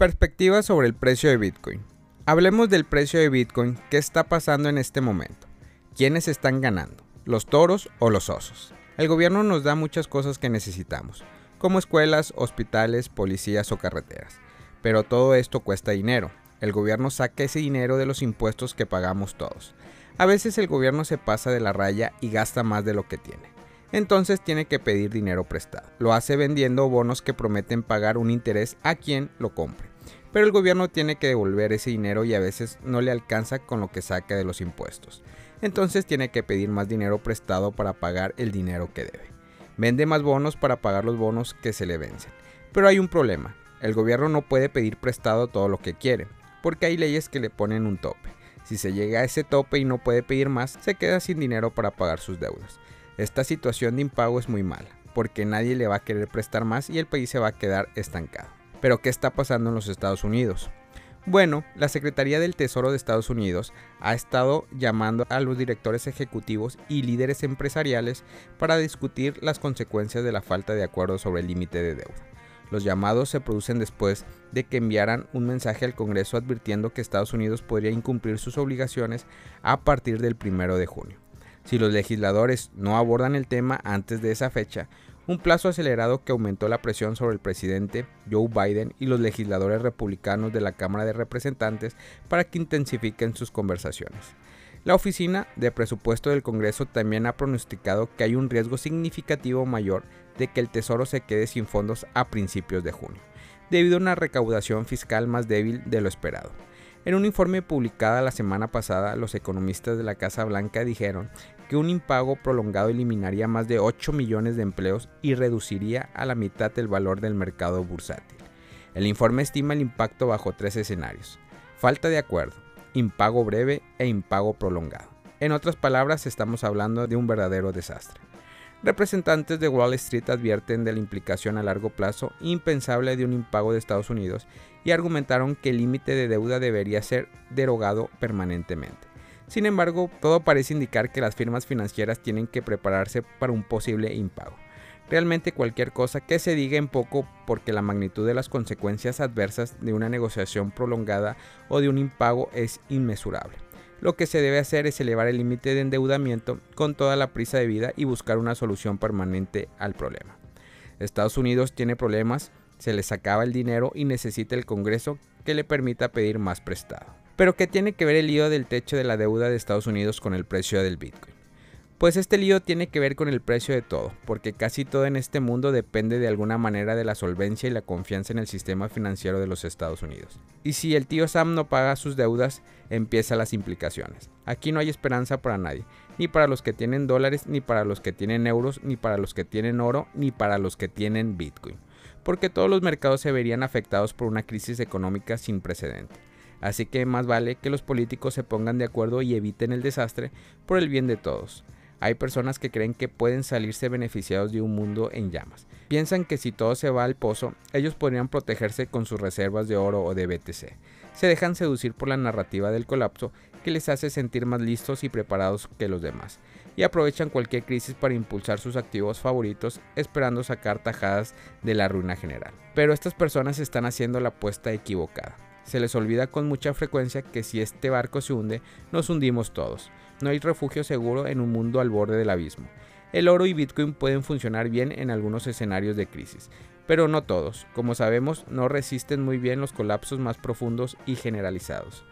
Perspectiva sobre el precio de Bitcoin. Hablemos del precio de Bitcoin, qué está pasando en este momento. ¿Quiénes están ganando? ¿Los toros o los osos? El gobierno nos da muchas cosas que necesitamos, como escuelas, hospitales, policías o carreteras. Pero todo esto cuesta dinero. El gobierno saca ese dinero de los impuestos que pagamos todos. A veces el gobierno se pasa de la raya y gasta más de lo que tiene. Entonces tiene que pedir dinero prestado. Lo hace vendiendo bonos que prometen pagar un interés a quien lo compre pero el gobierno tiene que devolver ese dinero y a veces no le alcanza con lo que saca de los impuestos. Entonces tiene que pedir más dinero prestado para pagar el dinero que debe. Vende más bonos para pagar los bonos que se le vencen. Pero hay un problema. El gobierno no puede pedir prestado todo lo que quiere, porque hay leyes que le ponen un tope. Si se llega a ese tope y no puede pedir más, se queda sin dinero para pagar sus deudas. Esta situación de impago es muy mala, porque nadie le va a querer prestar más y el país se va a quedar estancado. Pero ¿qué está pasando en los Estados Unidos? Bueno, la Secretaría del Tesoro de Estados Unidos ha estado llamando a los directores ejecutivos y líderes empresariales para discutir las consecuencias de la falta de acuerdo sobre el límite de deuda. Los llamados se producen después de que enviaran un mensaje al Congreso advirtiendo que Estados Unidos podría incumplir sus obligaciones a partir del 1 de junio. Si los legisladores no abordan el tema antes de esa fecha, un plazo acelerado que aumentó la presión sobre el presidente Joe Biden y los legisladores republicanos de la Cámara de Representantes para que intensifiquen sus conversaciones. La Oficina de Presupuesto del Congreso también ha pronosticado que hay un riesgo significativo mayor de que el Tesoro se quede sin fondos a principios de junio, debido a una recaudación fiscal más débil de lo esperado. En un informe publicado la semana pasada, los economistas de la Casa Blanca dijeron que un impago prolongado eliminaría más de 8 millones de empleos y reduciría a la mitad el valor del mercado bursátil. El informe estima el impacto bajo tres escenarios. Falta de acuerdo, impago breve e impago prolongado. En otras palabras, estamos hablando de un verdadero desastre. Representantes de Wall Street advierten de la implicación a largo plazo impensable de un impago de Estados Unidos y argumentaron que el límite de deuda debería ser derogado permanentemente. Sin embargo, todo parece indicar que las firmas financieras tienen que prepararse para un posible impago. Realmente cualquier cosa que se diga en poco porque la magnitud de las consecuencias adversas de una negociación prolongada o de un impago es inmesurable lo que se debe hacer es elevar el límite de endeudamiento con toda la prisa de vida y buscar una solución permanente al problema. Estados Unidos tiene problemas, se les acaba el dinero y necesita el Congreso que le permita pedir más prestado. Pero ¿qué tiene que ver el lío del techo de la deuda de Estados Unidos con el precio del Bitcoin? Pues este lío tiene que ver con el precio de todo, porque casi todo en este mundo depende de alguna manera de la solvencia y la confianza en el sistema financiero de los Estados Unidos. Y si el tío Sam no paga sus deudas, empiezan las implicaciones. Aquí no hay esperanza para nadie, ni para los que tienen dólares, ni para los que tienen euros, ni para los que tienen oro, ni para los que tienen Bitcoin, porque todos los mercados se verían afectados por una crisis económica sin precedente. Así que más vale que los políticos se pongan de acuerdo y eviten el desastre por el bien de todos. Hay personas que creen que pueden salirse beneficiados de un mundo en llamas. Piensan que si todo se va al pozo, ellos podrían protegerse con sus reservas de oro o de BTC. Se dejan seducir por la narrativa del colapso que les hace sentir más listos y preparados que los demás, y aprovechan cualquier crisis para impulsar sus activos favoritos esperando sacar tajadas de la ruina general. Pero estas personas están haciendo la apuesta equivocada. Se les olvida con mucha frecuencia que si este barco se hunde, nos hundimos todos. No hay refugio seguro en un mundo al borde del abismo. El oro y Bitcoin pueden funcionar bien en algunos escenarios de crisis, pero no todos. Como sabemos, no resisten muy bien los colapsos más profundos y generalizados.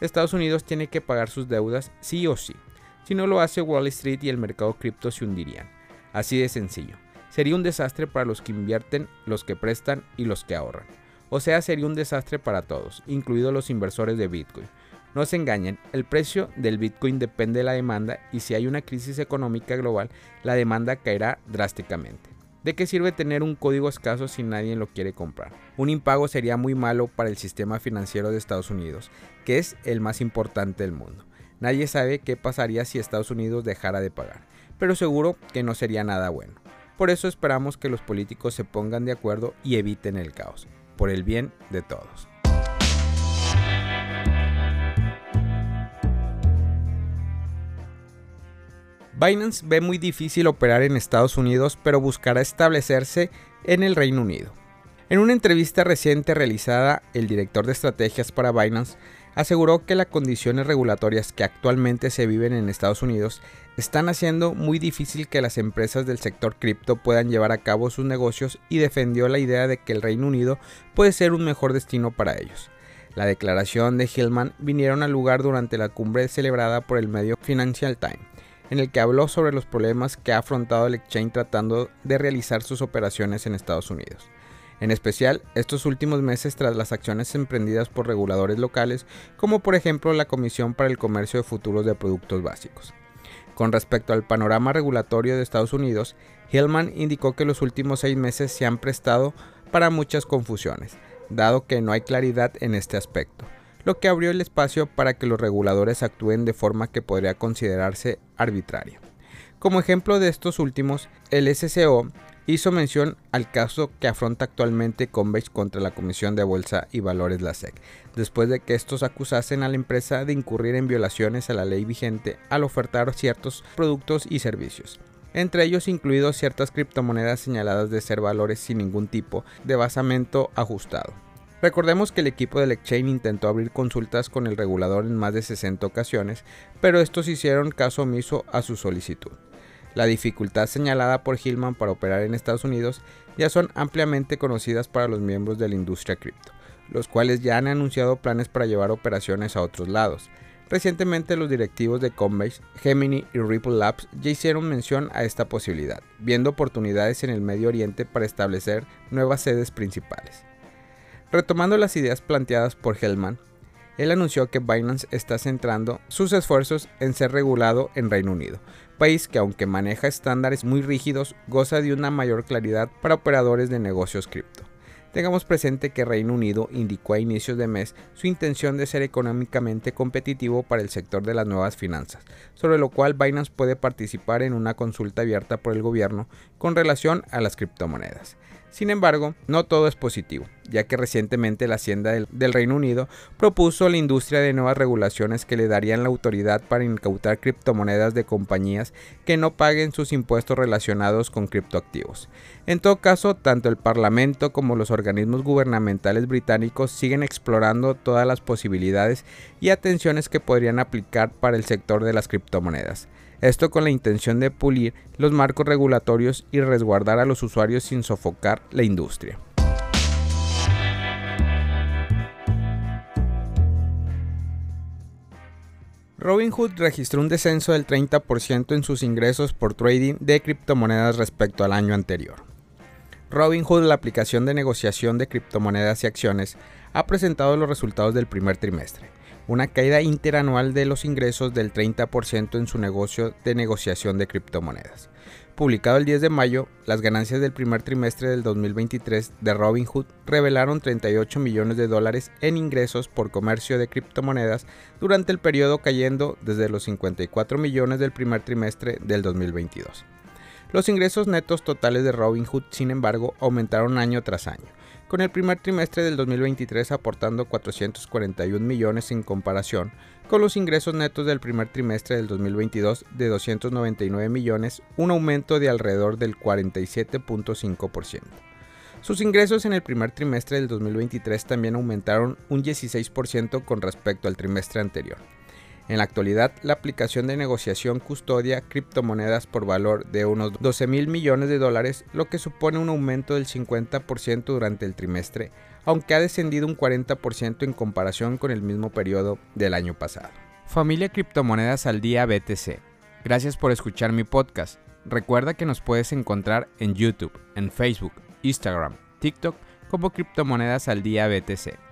Estados Unidos tiene que pagar sus deudas sí o sí. Si no lo hace, Wall Street y el mercado cripto se hundirían. Así de sencillo. Sería un desastre para los que invierten, los que prestan y los que ahorran. O sea, sería un desastre para todos, incluidos los inversores de Bitcoin. No se engañen, el precio del Bitcoin depende de la demanda y si hay una crisis económica global, la demanda caerá drásticamente. ¿De qué sirve tener un código escaso si nadie lo quiere comprar? Un impago sería muy malo para el sistema financiero de Estados Unidos, que es el más importante del mundo. Nadie sabe qué pasaría si Estados Unidos dejara de pagar, pero seguro que no sería nada bueno. Por eso esperamos que los políticos se pongan de acuerdo y eviten el caos, por el bien de todos. Binance ve muy difícil operar en Estados Unidos, pero buscará establecerse en el Reino Unido. En una entrevista reciente realizada, el director de estrategias para Binance aseguró que las condiciones regulatorias que actualmente se viven en Estados Unidos están haciendo muy difícil que las empresas del sector cripto puedan llevar a cabo sus negocios y defendió la idea de que el Reino Unido puede ser un mejor destino para ellos. La declaración de Hillman vinieron al lugar durante la cumbre celebrada por el medio Financial Times, en el que habló sobre los problemas que ha afrontado el exchange tratando de realizar sus operaciones en Estados Unidos en especial estos últimos meses tras las acciones emprendidas por reguladores locales, como por ejemplo la Comisión para el Comercio de Futuros de Productos Básicos. Con respecto al panorama regulatorio de Estados Unidos, Hillman indicó que los últimos seis meses se han prestado para muchas confusiones, dado que no hay claridad en este aspecto, lo que abrió el espacio para que los reguladores actúen de forma que podría considerarse arbitraria. Como ejemplo de estos últimos, el SCO hizo mención al caso que afronta actualmente Coinbase contra la Comisión de Bolsa y Valores, la SEC, después de que estos acusasen a la empresa de incurrir en violaciones a la ley vigente al ofertar ciertos productos y servicios entre ellos incluidos ciertas criptomonedas señaladas de ser valores sin ningún tipo de basamento ajustado. Recordemos que el equipo del exchange intentó abrir consultas con el regulador en más de 60 ocasiones, pero estos hicieron caso omiso a su solicitud. La dificultad señalada por Hillman para operar en Estados Unidos ya son ampliamente conocidas para los miembros de la industria cripto, los cuales ya han anunciado planes para llevar operaciones a otros lados. Recientemente los directivos de Coinbase, Gemini y Ripple Labs ya hicieron mención a esta posibilidad, viendo oportunidades en el Medio Oriente para establecer nuevas sedes principales. Retomando las ideas planteadas por Hellman, él anunció que Binance está centrando sus esfuerzos en ser regulado en Reino Unido, país que aunque maneja estándares muy rígidos, goza de una mayor claridad para operadores de negocios cripto. Tengamos presente que Reino Unido indicó a inicios de mes su intención de ser económicamente competitivo para el sector de las nuevas finanzas, sobre lo cual Binance puede participar en una consulta abierta por el gobierno con relación a las criptomonedas. Sin embargo, no todo es positivo, ya que recientemente la Hacienda del, Reino Unido propuso a la industria de nuevas regulaciones que le darían la autoridad para incautar criptomonedas de compañías que no paguen sus impuestos relacionados con criptoactivos. En todo caso, tanto el Parlamento como los organismos gubernamentales británicos siguen explorando todas las posibilidades y atenciones que podrían aplicar para el sector de las criptomonedas esto con la intención de pulir los marcos regulatorios y resguardar a los usuarios sin sofocar la industria. Robinhood registró un descenso del 30% en sus ingresos por trading de criptomonedas respecto al año anterior. Robinhood, la aplicación de negociación de criptomonedas y acciones, ha presentado los resultados del primer trimestre una caída interanual de los ingresos del 30% en su negocio de negociación de criptomonedas. Publicado el 10 de mayo, las ganancias del primer trimestre del 2023 de Robinhood revelaron 38 millones de dólares en ingresos por comercio de criptomonedas durante el periodo cayendo desde los 54 millones del primer trimestre del 2022. Los ingresos netos totales de Robinhood, sin embargo, aumentaron año tras año, con el primer trimestre del 2023 aportando 441 millones en comparación con los ingresos netos del primer trimestre del 2022 de 299 millones, un aumento de alrededor del 47.5%. Sus ingresos en el primer trimestre del 2023 también aumentaron un 16% con respecto al trimestre anterior. En la actualidad, la aplicación de negociación custodia criptomonedas por valor de unos 12 mil millones de dólares, lo que supone un aumento del 50% durante el trimestre, aunque ha descendido un 40% en comparación con el mismo periodo del año pasado. Familia Criptomonedas al Día BTC. Gracias por escuchar mi podcast. Recuerda que nos puedes encontrar en YouTube, en Facebook, Instagram, TikTok como Criptomonedas al Día BTC.